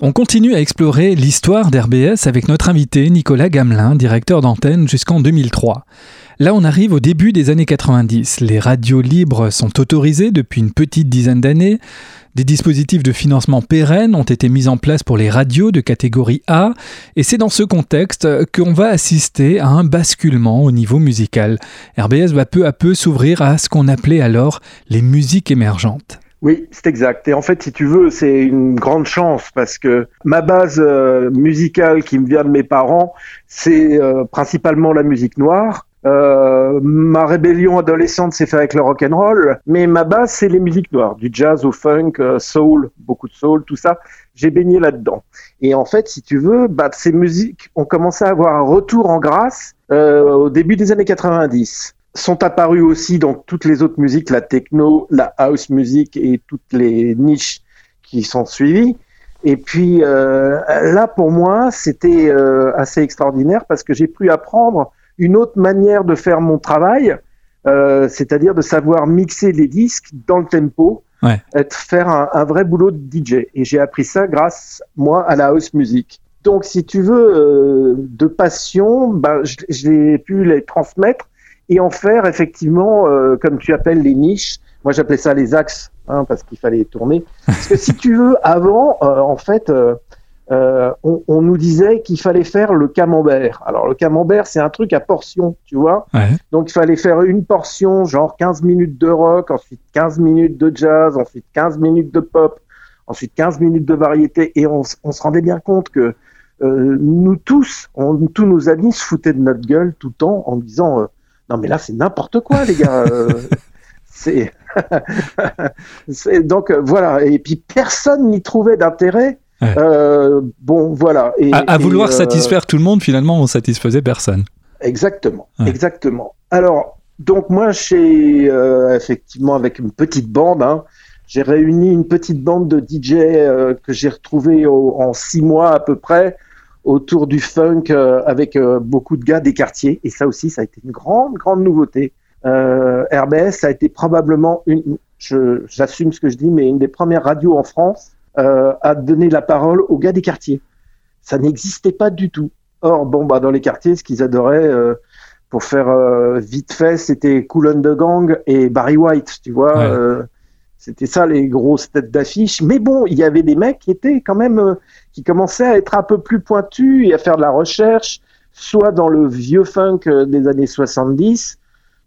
On continue à explorer l'histoire d'RBS avec notre invité Nicolas Gamelin, directeur d'antenne jusqu'en 2003. Là, on arrive au début des années 90. Les radios libres sont autorisées depuis une petite dizaine d'années. Des dispositifs de financement pérennes ont été mis en place pour les radios de catégorie A, et c'est dans ce contexte qu'on va assister à un basculement au niveau musical. RBS va peu à peu s'ouvrir à ce qu'on appelait alors les musiques émergentes. Oui, c'est exact. Et en fait, si tu veux, c'est une grande chance parce que ma base euh, musicale qui me vient de mes parents, c'est euh, principalement la musique noire. Euh, ma rébellion adolescente s'est faite avec le rock and roll, mais ma base c'est les musiques noires, du jazz au funk, euh, soul, beaucoup de soul, tout ça. J'ai baigné là-dedans. Et en fait, si tu veux, bah, ces musiques ont commencé à avoir un retour en grâce euh, au début des années 90. Sont apparues aussi dans toutes les autres musiques, la techno, la house music et toutes les niches qui sont suivies. Et puis euh, là, pour moi, c'était euh, assez extraordinaire parce que j'ai pu apprendre une autre manière de faire mon travail, euh, c'est-à-dire de savoir mixer les disques dans le tempo, Ouais. être, faire un, un vrai boulot de DJ. Et j'ai appris ça grâce, moi, à la house music. Donc, si tu veux, euh, de passion, ben, j'ai pu les transmettre et en faire effectivement, euh, comme tu appelles les niches. Moi, j'appelais ça les axes, hein, parce qu'il fallait tourner. Parce que si tu veux, avant, euh, en fait, euh, on, on nous disait qu'il fallait faire le camembert. Alors, le camembert, c'est un truc à portion, tu vois. Ouais. Donc, il fallait faire une portion, genre 15 minutes de rock, ensuite 15 minutes de jazz, ensuite 15 minutes de pop, ensuite 15 minutes de variété. Et on, se rendait bien compte que nous tous, on- tous nos amis se foutaient de notre gueule tout le temps en disant Non, mais là, c'est n'importe quoi, les gars. euh, c'est. Donc, euh, voilà. Et puis, personne n'y trouvait d'intérêt. Ouais. Euh, bon, voilà. Et, À, à et, vouloir euh, satisfaire tout le monde, finalement, on satisfaisait personne. Exactement, Ouais. exactement. Alors, donc moi, j'ai euh, effectivement avec une petite bande, hein, j'ai réuni une petite bande de DJ que j'ai retrouvée en six mois à peu près autour du funk euh, avec euh, beaucoup de gars des quartiers. Et ça aussi, ça a été une grande, grande nouveauté. Euh, RBS, ça a été probablement une, je- j'assume ce que je dis, mais une des premières radios en France euh, à donner la parole aux gars des quartiers. Ça n'existait pas du tout. Or, bon, bah, dans les quartiers, ce qu'ils adoraient, euh, pour faire euh, vite fait, c'était Cool and the Gang et Barry White, tu vois. Ouais. euh, c'était ça les grosses têtes d'affiche. Mais bon, il y avait des mecs qui étaient quand même, euh, qui commençaient à être un peu plus pointus et à faire de la recherche, soit dans le vieux funk euh, des années 70,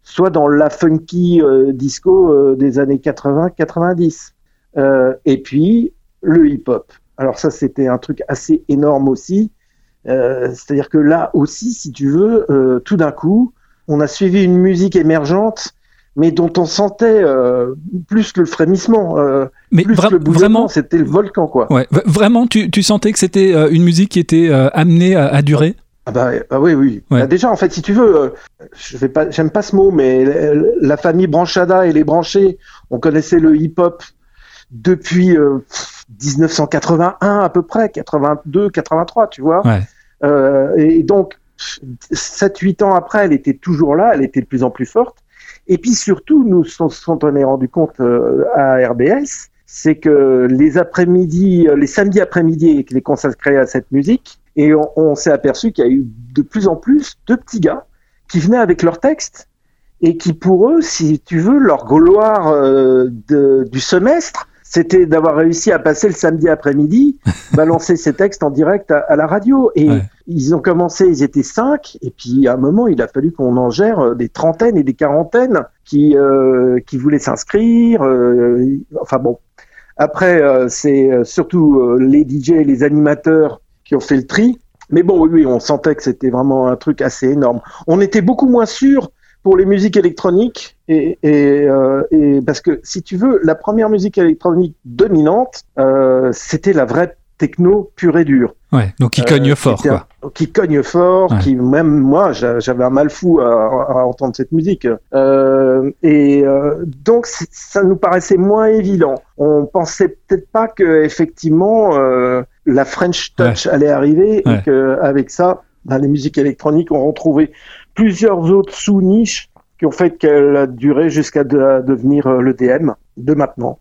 soit dans la funky euh, disco euh, des années 80-90. Euh, et puis, le hip-hop. Alors ça, c'était un truc assez énorme aussi. C'est-à-dire que là aussi, si tu veux, tout d'un coup, on a suivi une musique émergente, mais dont on sentait euh, plus que le frémissement, euh, Mais plus vra- le bouillonnement, vraiment, c'était le volcan, quoi. ouais, vraiment, tu, tu sentais que c'était euh, une musique qui était euh, amenée à, à durer? Ah bah, ah oui, oui. Ouais. Bah déjà, en fait, si tu veux, je vais pas, j'aime pas ce mot, mais la, famille Branchada et les branchés, on connaissait le hip-hop depuis euh, pff, 1981 à peu près, 82, 83, tu vois. Ouais. Et donc, 7-8 ans après, elle était toujours là, elle était de plus en plus forte. Et puis surtout, nous s'en on est rendu compte euh, à RBS, c'est que les après-midi, euh, les samedis après-midi étaient consacrés à cette musique, et on, on s'est aperçu qu'il y a eu de plus en plus de petits gars qui venaient avec leurs textes et qui, pour eux, si tu veux, leur gloire euh, de- du semestre, c'était d'avoir réussi à passer le samedi après-midi, balancer ces textes en direct à, à la radio. Et Ouais. ils ont commencé, ils étaient cinq, et puis à un moment, il a fallu qu'on en gère euh, des trentaines et des quarantaines qui, euh, qui voulaient s'inscrire. euh, enfin bon. Après, euh, c'est surtout les DJ et les animateurs qui ont fait le tri. Mais bon, oui, oui, on sentait que c'était vraiment un truc assez énorme. On était beaucoup moins sûr pour les musiques électroniques et, et, euh, et parce que si tu veux, la première musique électronique dominante, euh, c'était la vraie techno pure et dure. Ouais, donc il Euh, cogne fort, c'était quoi. un- qui cogne fort, Ouais. qui même moi j'a- j'avais un mal fou à, à entendre cette musique. Euh, et euh, donc ça nous paraissait moins évident. On pensait peut-être pas que effectivement la French Touch allait arriver Ouais. et que avec ça, ben, les musiques électroniques ont retrouvé plusieurs autres sous-niches qui ont fait qu'elle a duré jusqu'à de- devenir euh, le DM de maintenant.